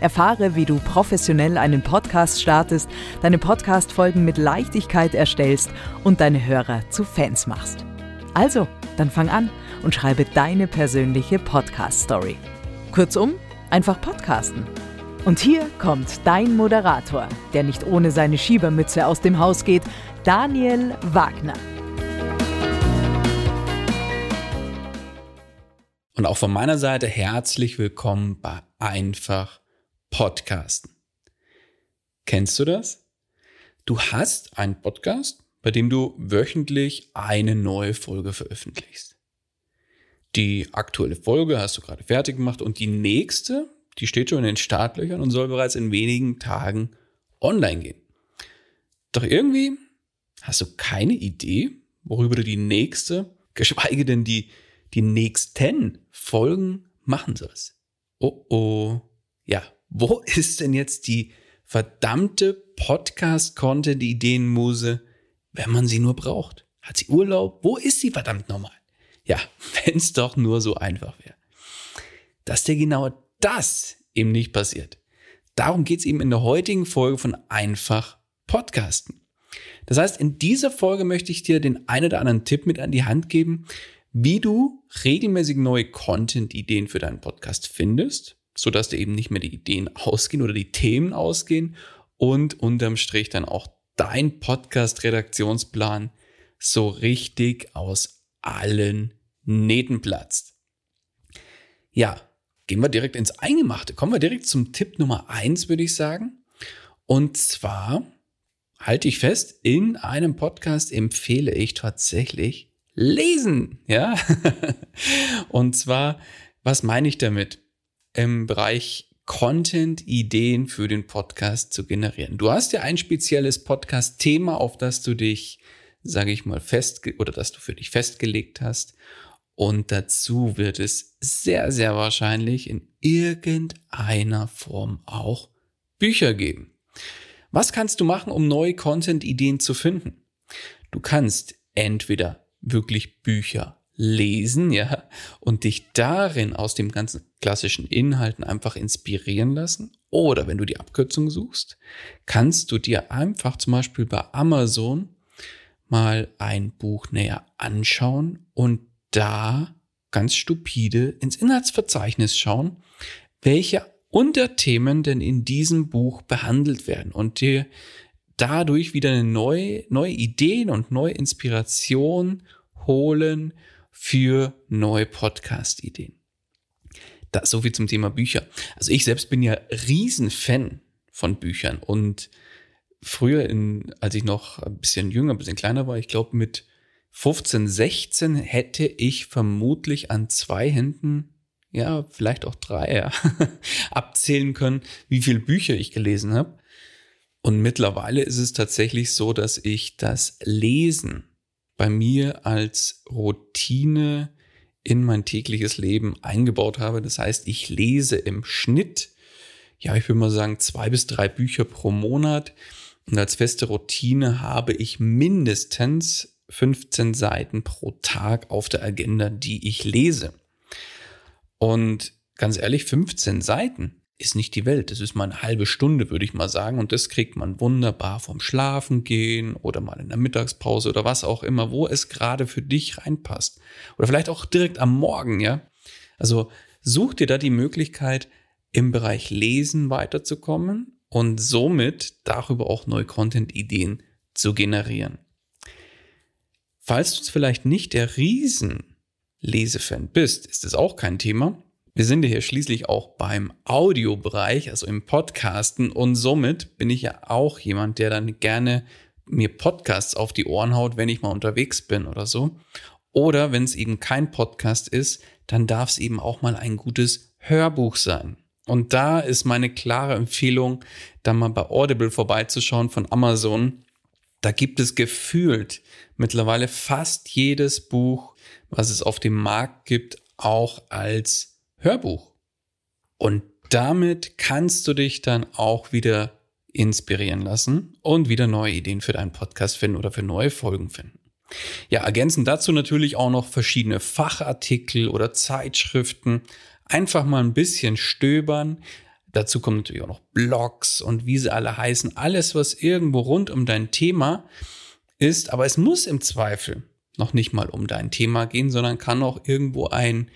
Erfahre, wie du professionell einen Podcast startest, deine Podcast-Folgen mit Leichtigkeit erstellst und deine Hörer zu Fans machst. Also, dann fang an und schreibe deine persönliche Podcast-Story. Kurzum, einfach podcasten. Und hier kommt dein Moderator, der nicht ohne seine Schiebermütze aus dem Haus geht, Daniel Wagner. Und auch von meiner Seite herzlich willkommen bei Einfach Podcasten. Kennst du das? Du hast einen Podcast, bei dem du wöchentlich eine neue Folge veröffentlichst. Die aktuelle Folge hast du gerade fertig gemacht und die nächste, die steht schon in den Startlöchern und soll bereits in wenigen Tagen online gehen. Doch irgendwie hast du keine Idee, worüber du die nächste, geschweige denn die, die nächsten Folgen machen sollst. Oh oh. Ja, wo ist denn jetzt die verdammte Podcast-Content-Ideenmuse, wenn man sie nur braucht? Hat sie Urlaub? Wo ist sie verdammt nochmal? Ja, wenn es doch nur so einfach wäre. Dass dir genau das eben nicht passiert. Darum geht es eben in der heutigen Folge von Einfach Podcasten. Das heißt, in dieser Folge möchte ich dir den einen oder anderen Tipp mit an die Hand geben, wie du regelmäßig neue Content-Ideen für deinen Podcast findest so dass dir eben nicht mehr die Ideen ausgehen oder die Themen ausgehen und unterm Strich dann auch dein Podcast-Redaktionsplan so richtig aus allen Nähten platzt. Ja, gehen wir direkt ins Eingemachte. Kommen wir direkt zum Tipp Nummer eins, würde ich sagen. Und zwar halte ich fest, in einem Podcast empfehle ich tatsächlich lesen. Ja. Und zwar, was meine ich damit? Im Bereich Content-Ideen für den Podcast zu generieren. Du hast ja ein spezielles Podcast-Thema, auf das du dich, sage ich mal, fest oder das du für dich festgelegt hast. Und dazu wird es sehr, sehr wahrscheinlich in irgendeiner Form auch Bücher geben. Was kannst du machen, um neue Content-Ideen zu finden? Du kannst entweder wirklich Bücher lesen, ja, und dich darin aus dem ganzen klassischen Inhalten einfach inspirieren lassen. Oder wenn du die Abkürzung suchst, kannst du dir einfach zum Beispiel bei Amazon mal ein Buch näher anschauen und da ganz stupide ins Inhaltsverzeichnis schauen, welche Unterthemen denn in diesem Buch behandelt werden und dir dadurch wieder neue, neue Ideen und neue Inspiration holen für neue Podcast-Ideen. So viel zum Thema Bücher. Also ich selbst bin ja Riesenfan von Büchern und früher, in, als ich noch ein bisschen jünger, ein bisschen kleiner war, ich glaube mit 15, 16 hätte ich vermutlich an zwei Händen, ja, vielleicht auch drei, ja, abzählen können, wie viele Bücher ich gelesen habe. Und mittlerweile ist es tatsächlich so, dass ich das Lesen bei mir als Routine in mein tägliches Leben eingebaut habe. Das heißt, ich lese im Schnitt, ja, ich würde mal sagen, zwei bis drei Bücher pro Monat. Und als feste Routine habe ich mindestens 15 Seiten pro Tag auf der Agenda, die ich lese. Und ganz ehrlich, 15 Seiten ist nicht die Welt. Das ist mal eine halbe Stunde, würde ich mal sagen. Und das kriegt man wunderbar vom Schlafen gehen oder mal in der Mittagspause oder was auch immer, wo es gerade für dich reinpasst. Oder vielleicht auch direkt am Morgen, ja. Also such dir da die Möglichkeit, im Bereich Lesen weiterzukommen und somit darüber auch neue Content-Ideen zu generieren. Falls du vielleicht nicht der Riesen-Lesefan bist, ist das auch kein Thema. Wir sind ja hier schließlich auch beim Audiobereich, also im Podcasten und somit bin ich ja auch jemand, der dann gerne mir Podcasts auf die Ohren haut, wenn ich mal unterwegs bin oder so. Oder wenn es eben kein Podcast ist, dann darf es eben auch mal ein gutes Hörbuch sein. Und da ist meine klare Empfehlung, da mal bei Audible vorbeizuschauen von Amazon. Da gibt es gefühlt mittlerweile fast jedes Buch, was es auf dem Markt gibt, auch als Hörbuch. Und damit kannst du dich dann auch wieder inspirieren lassen und wieder neue Ideen für deinen Podcast finden oder für neue Folgen finden. Ja, ergänzen dazu natürlich auch noch verschiedene Fachartikel oder Zeitschriften. Einfach mal ein bisschen stöbern. Dazu kommen natürlich auch noch Blogs und wie sie alle heißen. Alles, was irgendwo rund um dein Thema ist. Aber es muss im Zweifel noch nicht mal um dein Thema gehen, sondern kann auch irgendwo ein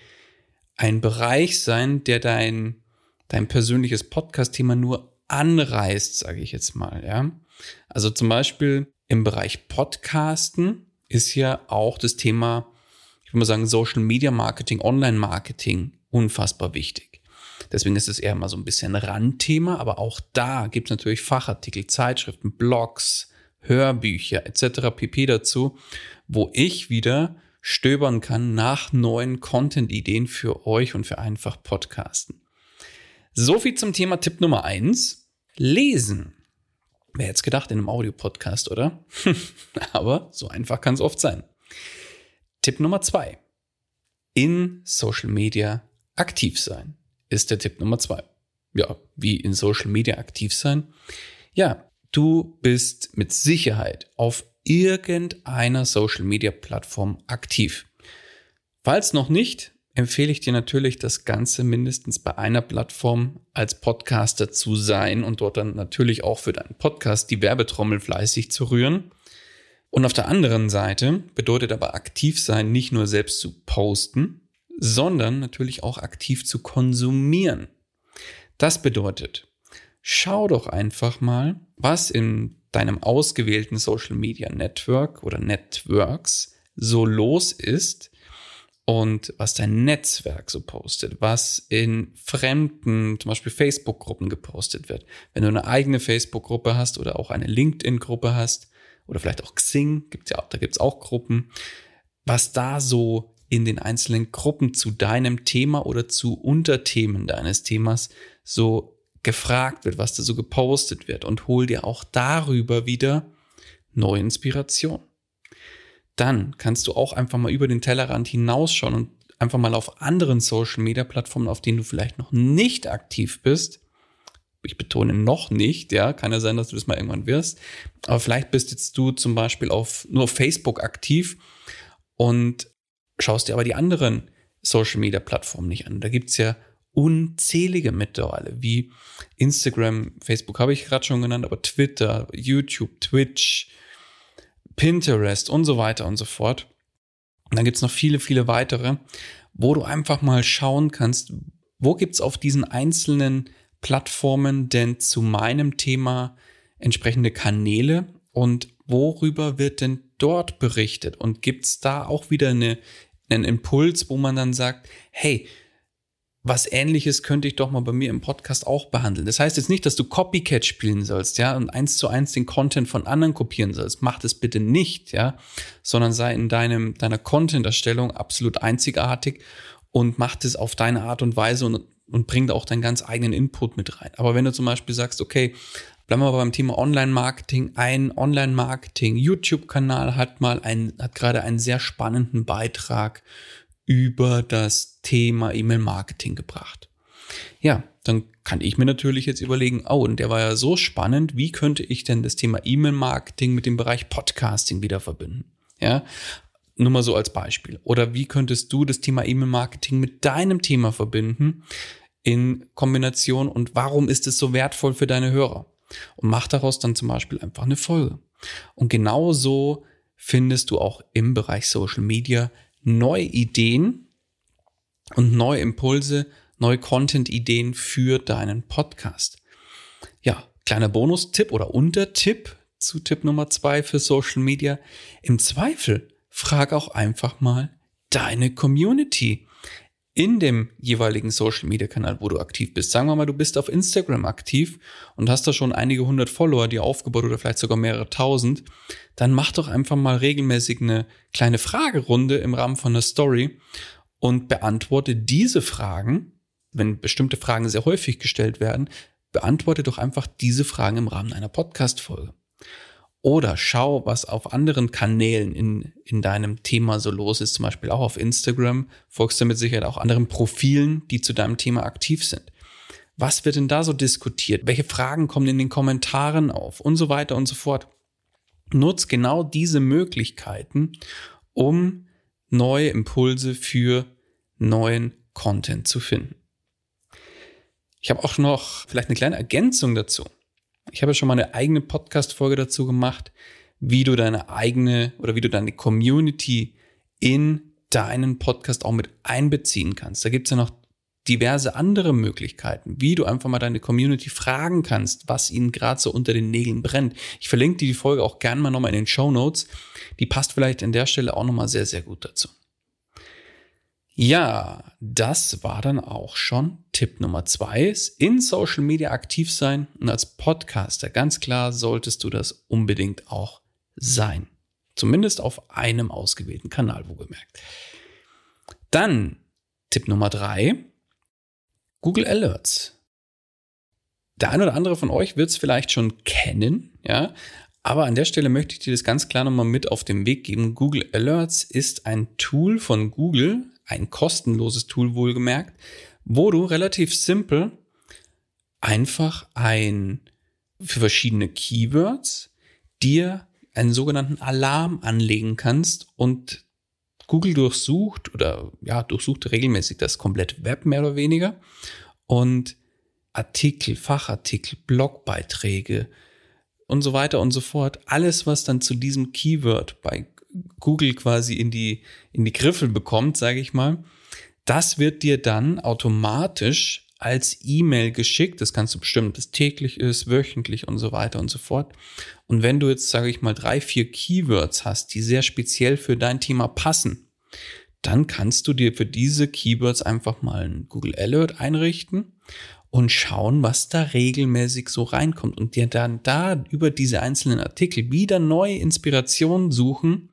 ein Bereich sein, der dein, dein persönliches Podcast-Thema nur anreißt, sage ich jetzt mal, ja. Also zum Beispiel im Bereich Podcasten ist ja auch das Thema, ich würde mal sagen, Social Media Marketing, Online Marketing unfassbar wichtig. Deswegen ist es eher mal so ein bisschen Randthema, aber auch da gibt es natürlich Fachartikel, Zeitschriften, Blogs, Hörbücher etc. pp dazu, wo ich wieder stöbern kann nach neuen Content-Ideen für euch und für einfach Podcasten. So viel zum Thema Tipp Nummer eins: Lesen. Wer jetzt gedacht in einem Audiopodcast, oder? Aber so einfach kann es oft sein. Tipp Nummer zwei: In Social Media aktiv sein ist der Tipp Nummer zwei. Ja, wie in Social Media aktiv sein? Ja, du bist mit Sicherheit auf irgendeiner Social-Media-Plattform aktiv. Falls noch nicht, empfehle ich dir natürlich, das Ganze mindestens bei einer Plattform als Podcaster zu sein und dort dann natürlich auch für deinen Podcast die Werbetrommel fleißig zu rühren. Und auf der anderen Seite bedeutet aber aktiv sein nicht nur selbst zu posten, sondern natürlich auch aktiv zu konsumieren. Das bedeutet, schau doch einfach mal, was in deinem ausgewählten Social Media Network oder Networks so los ist und was dein Netzwerk so postet, was in fremden, zum Beispiel Facebook-Gruppen gepostet wird. Wenn du eine eigene Facebook-Gruppe hast oder auch eine LinkedIn-Gruppe hast oder vielleicht auch Xing, gibt's ja, da gibt's auch Gruppen, was da so in den einzelnen Gruppen zu deinem Thema oder zu Unterthemen deines Themas so gefragt wird, was da so gepostet wird und hol dir auch darüber wieder neue Inspiration. Dann kannst du auch einfach mal über den Tellerrand hinausschauen und einfach mal auf anderen Social Media Plattformen, auf denen du vielleicht noch nicht aktiv bist. Ich betone noch nicht, ja, kann ja sein, dass du das mal irgendwann wirst. Aber vielleicht bist jetzt du zum Beispiel auf nur auf Facebook aktiv und schaust dir aber die anderen Social Media Plattformen nicht an. Da gibt's ja unzählige mittlerweile, wie Instagram, Facebook habe ich gerade schon genannt, aber Twitter, YouTube, Twitch, Pinterest und so weiter und so fort. Und dann gibt es noch viele, viele weitere, wo du einfach mal schauen kannst, wo gibt es auf diesen einzelnen Plattformen denn zu meinem Thema entsprechende Kanäle und worüber wird denn dort berichtet? Und gibt es da auch wieder eine, einen Impuls, wo man dann sagt, hey, was ähnliches könnte ich doch mal bei mir im Podcast auch behandeln. Das heißt jetzt nicht, dass du Copycat spielen sollst, ja, und eins zu eins den Content von anderen kopieren sollst. Mach das bitte nicht, ja, sondern sei in deinem, deiner Content-Erstellung absolut einzigartig und mach das auf deine Art und Weise und, und bring da auch deinen ganz eigenen Input mit rein. Aber wenn du zum Beispiel sagst, okay, bleiben wir beim Thema Online-Marketing, ein Online-Marketing-YouTube-Kanal hat mal ein, hat gerade einen sehr spannenden Beitrag über das Thema E-Mail-Marketing gebracht. Ja, dann kann ich mir natürlich jetzt überlegen, oh, und der war ja so spannend, wie könnte ich denn das Thema E-Mail-Marketing mit dem Bereich Podcasting wieder verbinden? Ja, nur mal so als Beispiel. Oder wie könntest du das Thema E-Mail-Marketing mit deinem Thema verbinden in Kombination und warum ist es so wertvoll für deine Hörer? Und mach daraus dann zum Beispiel einfach eine Folge. Und genauso findest du auch im Bereich Social Media neue Ideen und neue Impulse, neue Content-Ideen für deinen Podcast. Ja, kleiner Bonustipp oder Untertipp zu Tipp Nummer zwei für Social Media. Im Zweifel frag auch einfach mal deine Community in dem jeweiligen Social Media Kanal, wo du aktiv bist. Sagen wir mal, du bist auf Instagram aktiv und hast da schon einige hundert Follower, die aufgebaut oder vielleicht sogar mehrere tausend. Dann mach doch einfach mal regelmäßig eine kleine Fragerunde im Rahmen von einer Story und beantworte diese Fragen, wenn bestimmte Fragen sehr häufig gestellt werden, beantworte doch einfach diese Fragen im Rahmen einer Podcast-Folge. Oder schau, was auf anderen Kanälen in, in deinem Thema so los ist, zum Beispiel auch auf Instagram, folgst du mit Sicherheit auch anderen Profilen, die zu deinem Thema aktiv sind. Was wird denn da so diskutiert? Welche Fragen kommen in den Kommentaren auf? Und so weiter und so fort. Nutz genau diese Möglichkeiten, um neue Impulse für neuen Content zu finden. Ich habe auch noch vielleicht eine kleine Ergänzung dazu. Ich habe schon mal eine eigene Podcast-Folge dazu gemacht, wie du deine eigene oder wie du deine Community in deinen Podcast auch mit einbeziehen kannst. Da gibt es ja noch diverse andere Möglichkeiten, wie du einfach mal deine Community fragen kannst, was ihnen gerade so unter den Nägeln brennt. Ich verlinke dir die Folge auch gerne mal nochmal in den Show Notes. Die passt vielleicht an der Stelle auch nochmal sehr, sehr gut dazu. Ja, das war dann auch schon Tipp Nummer zwei. In Social Media aktiv sein und als Podcaster, ganz klar, solltest du das unbedingt auch sein. Zumindest auf einem ausgewählten Kanal, wo gemerkt. Dann Tipp Nummer drei. Google Alerts. Der eine oder andere von euch wird es vielleicht schon kennen, ja. Aber an der Stelle möchte ich dir das ganz klar nochmal mit auf den Weg geben. Google Alerts ist ein Tool von Google, ein kostenloses Tool wohlgemerkt, wo du relativ simpel einfach ein für verschiedene Keywords dir einen sogenannten Alarm anlegen kannst und Google durchsucht oder ja, durchsucht regelmäßig das komplette Web mehr oder weniger und Artikel, Fachartikel, Blogbeiträge und so weiter und so fort. Alles, was dann zu diesem Keyword bei Google quasi in die, in die Griffel bekommt, sage ich mal, das wird dir dann automatisch als E-Mail geschickt. Das kannst du bestimmen, das täglich ist, wöchentlich und so weiter und so fort. Und wenn du jetzt, sage ich mal, drei, vier Keywords hast, die sehr speziell für dein Thema passen, dann kannst du dir für diese Keywords einfach mal einen Google Alert einrichten und schauen, was da regelmäßig so reinkommt und dir dann da über diese einzelnen Artikel wieder neue Inspirationen suchen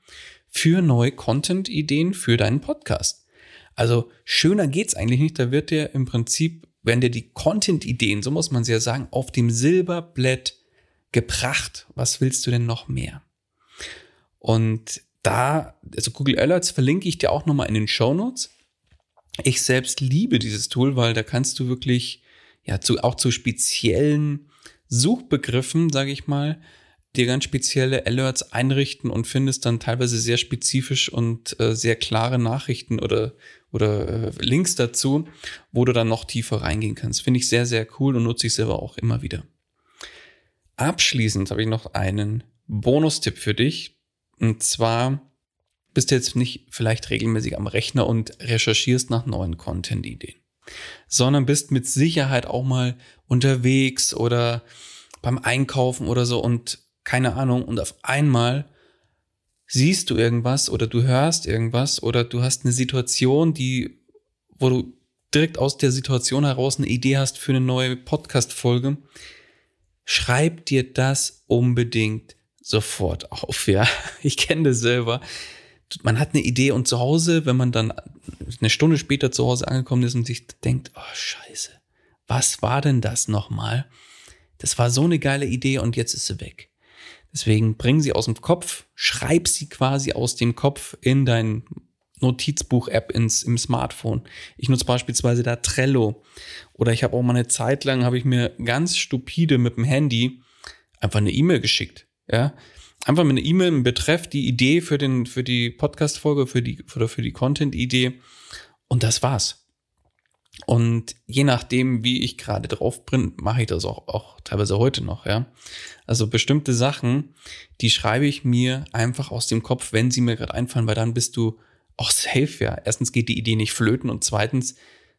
für neue Content-Ideen für deinen Podcast. Also schöner geht's eigentlich nicht. Da wird dir im Prinzip, wenn dir die Content-Ideen, so muss man es ja sagen, auf dem Silberblett gebracht. Was willst du denn noch mehr? Und da, also Google Alerts verlinke ich dir auch nochmal in den Show Notes. Ich selbst liebe dieses Tool, weil da kannst du wirklich ja, zu, auch zu speziellen Suchbegriffen, sage ich mal, dir ganz spezielle Alerts einrichten und findest dann teilweise sehr spezifisch und äh, sehr klare Nachrichten oder, oder äh, Links dazu, wo du dann noch tiefer reingehen kannst. Finde ich sehr, sehr cool und nutze ich selber auch immer wieder. Abschließend habe ich noch einen Bonustipp für dich. Und zwar bist du jetzt nicht vielleicht regelmäßig am Rechner und recherchierst nach neuen Content-Ideen sondern bist mit Sicherheit auch mal unterwegs oder beim Einkaufen oder so und keine Ahnung und auf einmal siehst du irgendwas oder du hörst irgendwas oder du hast eine Situation, die, wo du direkt aus der Situation heraus eine Idee hast für eine neue Podcast-Folge, schreib dir das unbedingt sofort auf, ja. Ich kenne das selber man hat eine Idee und zu Hause, wenn man dann eine Stunde später zu Hause angekommen ist und sich denkt, oh scheiße, was war denn das nochmal? Das war so eine geile Idee und jetzt ist sie weg. Deswegen bring sie aus dem Kopf, schreib sie quasi aus dem Kopf in dein Notizbuch-App im Smartphone. Ich nutze beispielsweise da Trello oder ich habe auch mal eine Zeit lang habe ich mir ganz stupide mit dem Handy einfach eine E-Mail geschickt, ja, einfach mit einer E-Mail im Betreff die Idee für den, für die Podcast-Folge, für die, oder für die Content-Idee. Und das war's. Und je nachdem, wie ich gerade drauf bin, mache ich das auch, auch teilweise heute noch, ja. Also bestimmte Sachen, die schreibe ich mir einfach aus dem Kopf, wenn sie mir gerade einfallen, weil dann bist du auch safe, ja. Erstens geht die Idee nicht flöten und zweitens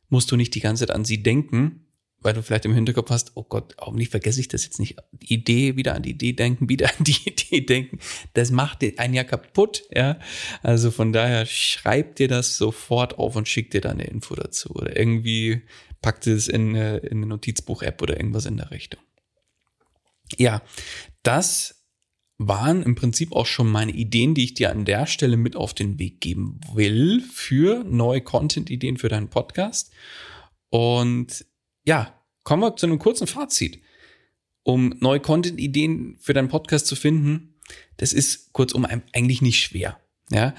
musst du nicht die ganze Zeit an sie denken, weil du vielleicht im Hinterkopf hast, oh Gott, hoffentlich vergesse ich das jetzt nicht. Die Idee, wieder an die Idee denken, wieder an die Idee denken. Das macht einen ja kaputt, ja. Also von daher schreib dir das sofort auf und schick dir da eine Info dazu. Oder irgendwie packt es in, in eine Notizbuch-App oder irgendwas in der Richtung. Ja, das waren im Prinzip auch schon meine Ideen, die ich dir an der Stelle mit auf den Weg geben will für neue Content-Ideen für deinen Podcast. Und ja, kommen wir zu einem kurzen Fazit. Um neue Content-Ideen für deinen Podcast zu finden, das ist kurzum eigentlich nicht schwer. Ja,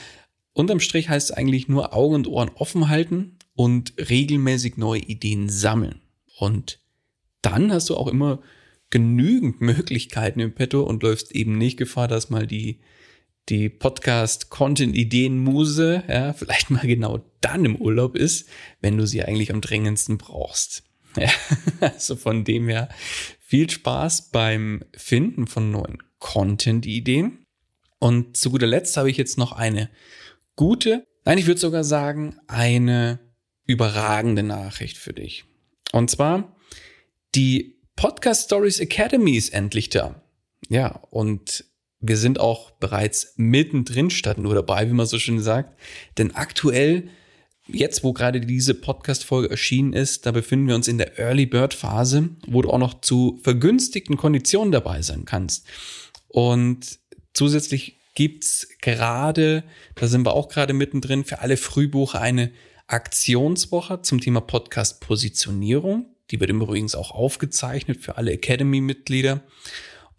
unterm Strich heißt es eigentlich nur Augen und Ohren offen halten und regelmäßig neue Ideen sammeln. Und dann hast du auch immer genügend Möglichkeiten im Petto und läufst eben nicht Gefahr, dass mal die, die Podcast-Content-Ideen-Muse, ja, vielleicht mal genau dann im Urlaub ist, wenn du sie eigentlich am dringendsten brauchst. Ja, also von dem her viel Spaß beim Finden von neuen Content-Ideen. Und zu guter Letzt habe ich jetzt noch eine gute, nein, ich würde sogar sagen, eine überragende Nachricht für dich. Und zwar, die Podcast Stories Academy ist endlich da. Ja, und wir sind auch bereits mittendrin statt nur dabei, wie man so schön sagt. Denn aktuell jetzt, wo gerade diese Podcast-Folge erschienen ist, da befinden wir uns in der Early Bird Phase, wo du auch noch zu vergünstigten Konditionen dabei sein kannst. Und zusätzlich gibt's gerade, da sind wir auch gerade mittendrin, für alle Frühbucher eine Aktionswoche zum Thema Podcast-Positionierung. Die wird übrigens auch aufgezeichnet für alle Academy-Mitglieder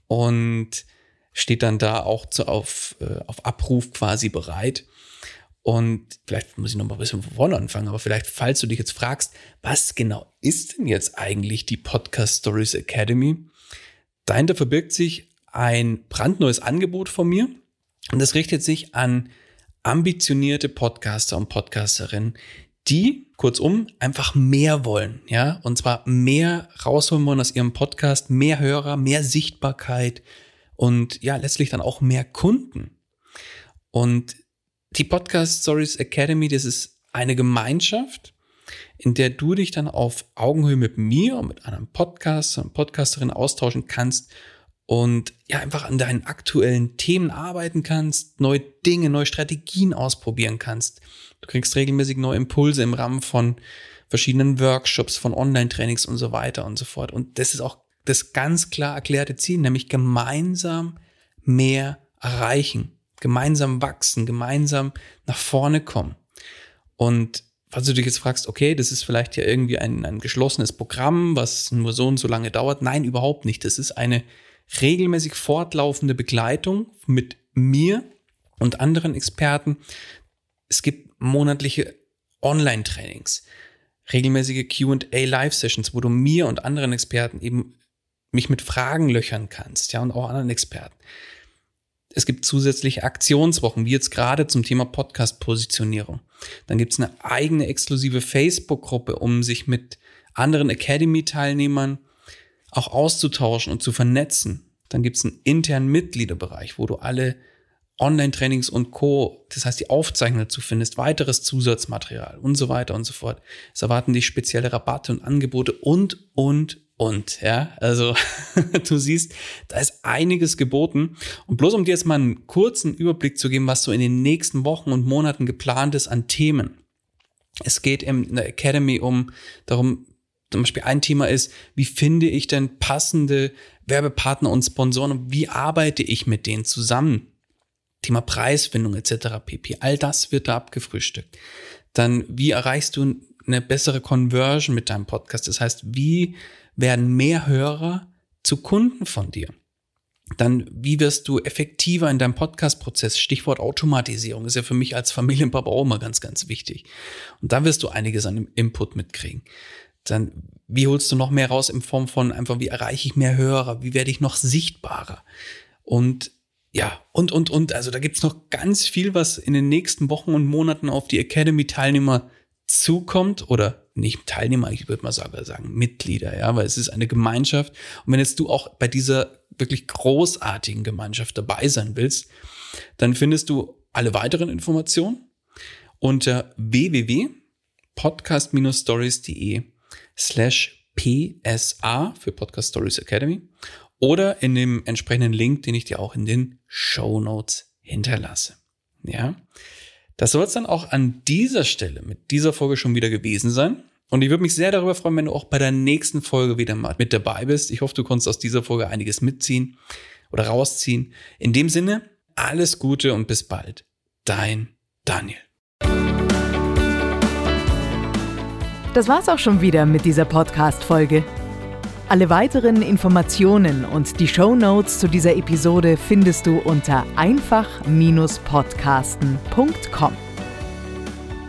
und steht dann da auch zu, auf, äh, auf Abruf quasi bereit. Und vielleicht muss ich noch mal ein bisschen von vorne anfangen, aber vielleicht, falls du dich jetzt fragst, was genau ist denn jetzt eigentlich die Podcast Stories Academy? Dahinter verbirgt sich ein brandneues Angebot von mir und das richtet sich an ambitionierte Podcaster und Podcasterinnen, die kurzum einfach mehr wollen, ja, und zwar mehr rausholen wollen aus ihrem Podcast, mehr Hörer, mehr Sichtbarkeit und ja, letztlich dann auch mehr Kunden. Und die Podcast Stories Academy, das ist eine Gemeinschaft, in der du dich dann auf Augenhöhe mit mir und mit einem Podcaster und Podcasterin austauschen kannst und ja, einfach an deinen aktuellen Themen arbeiten kannst, neue Dinge, neue Strategien ausprobieren kannst. Du kriegst regelmäßig neue Impulse im Rahmen von verschiedenen Workshops, von Online-Trainings und so weiter und so fort. Und das ist auch das ganz klar erklärte Ziel, nämlich gemeinsam mehr erreichen gemeinsam wachsen, gemeinsam nach vorne kommen. Und falls du dich jetzt fragst, okay, das ist vielleicht ja irgendwie ein, ein geschlossenes Programm, was nur so und so lange dauert. Nein, überhaupt nicht. Das ist eine regelmäßig fortlaufende Begleitung mit mir und anderen Experten. Es gibt monatliche Online-Trainings, regelmäßige QA Live-Sessions, wo du mir und anderen Experten eben mich mit Fragen löchern kannst, ja, und auch anderen Experten. Es gibt zusätzliche Aktionswochen, wie jetzt gerade zum Thema Podcast-Positionierung. Dann gibt es eine eigene exklusive Facebook-Gruppe, um sich mit anderen Academy-Teilnehmern auch auszutauschen und zu vernetzen. Dann gibt es einen internen Mitgliederbereich, wo du alle Online-Trainings und Co., das heißt die Aufzeichnung dazu findest, weiteres Zusatzmaterial und so weiter und so fort. Es erwarten dich spezielle Rabatte und Angebote und, und, und, ja, also du siehst, da ist einiges geboten. Und bloß um dir jetzt mal einen kurzen Überblick zu geben, was so in den nächsten Wochen und Monaten geplant ist an Themen. Es geht in der Academy um darum, zum Beispiel ein Thema ist, wie finde ich denn passende Werbepartner und Sponsoren und wie arbeite ich mit denen zusammen? Thema Preisfindung etc. pp. All das wird da abgefrühstückt. Dann, wie erreichst du eine bessere Conversion mit deinem Podcast? Das heißt, wie werden mehr Hörer zu Kunden von dir. Dann, wie wirst du effektiver in deinem Podcast-Prozess? Stichwort Automatisierung ist ja für mich als Familienpapa auch immer ganz, ganz wichtig. Und da wirst du einiges an Input mitkriegen. Dann, wie holst du noch mehr raus in Form von einfach, wie erreiche ich mehr Hörer? Wie werde ich noch sichtbarer? Und ja, und, und, und, also da gibt's noch ganz viel, was in den nächsten Wochen und Monaten auf die Academy-Teilnehmer zukommt oder nicht Teilnehmer, ich würde mal sagen, Mitglieder, ja, weil es ist eine Gemeinschaft. Und wenn jetzt du auch bei dieser wirklich großartigen Gemeinschaft dabei sein willst, dann findest du alle weiteren Informationen unter www.podcast-stories.de slash PSA für Podcast Stories Academy oder in dem entsprechenden Link, den ich dir auch in den Show Notes hinterlasse. Ja, das soll es dann auch an dieser Stelle mit dieser Folge schon wieder gewesen sein. Und ich würde mich sehr darüber freuen, wenn du auch bei der nächsten Folge wieder mal mit dabei bist. Ich hoffe, du konntest aus dieser Folge einiges mitziehen oder rausziehen. In dem Sinne, alles Gute und bis bald. Dein Daniel. Das war's auch schon wieder mit dieser Podcast-Folge. Alle weiteren Informationen und die Show Notes zu dieser Episode findest du unter einfach-podcasten.com.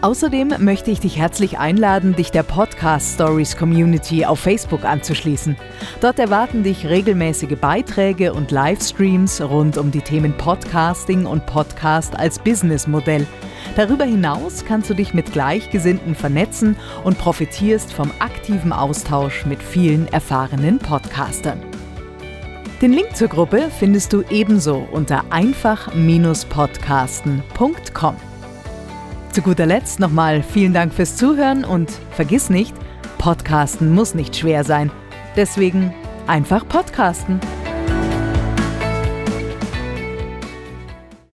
Außerdem möchte ich dich herzlich einladen, dich der Podcast Stories Community auf Facebook anzuschließen. Dort erwarten dich regelmäßige Beiträge und Livestreams rund um die Themen Podcasting und Podcast als Businessmodell. Darüber hinaus kannst du dich mit Gleichgesinnten vernetzen und profitierst vom aktiven Austausch mit vielen erfahrenen Podcastern. Den Link zur Gruppe findest du ebenso unter einfach-podcasten.com. Zu guter Letzt nochmal vielen Dank fürs Zuhören und vergiss nicht, Podcasten muss nicht schwer sein. Deswegen einfach Podcasten.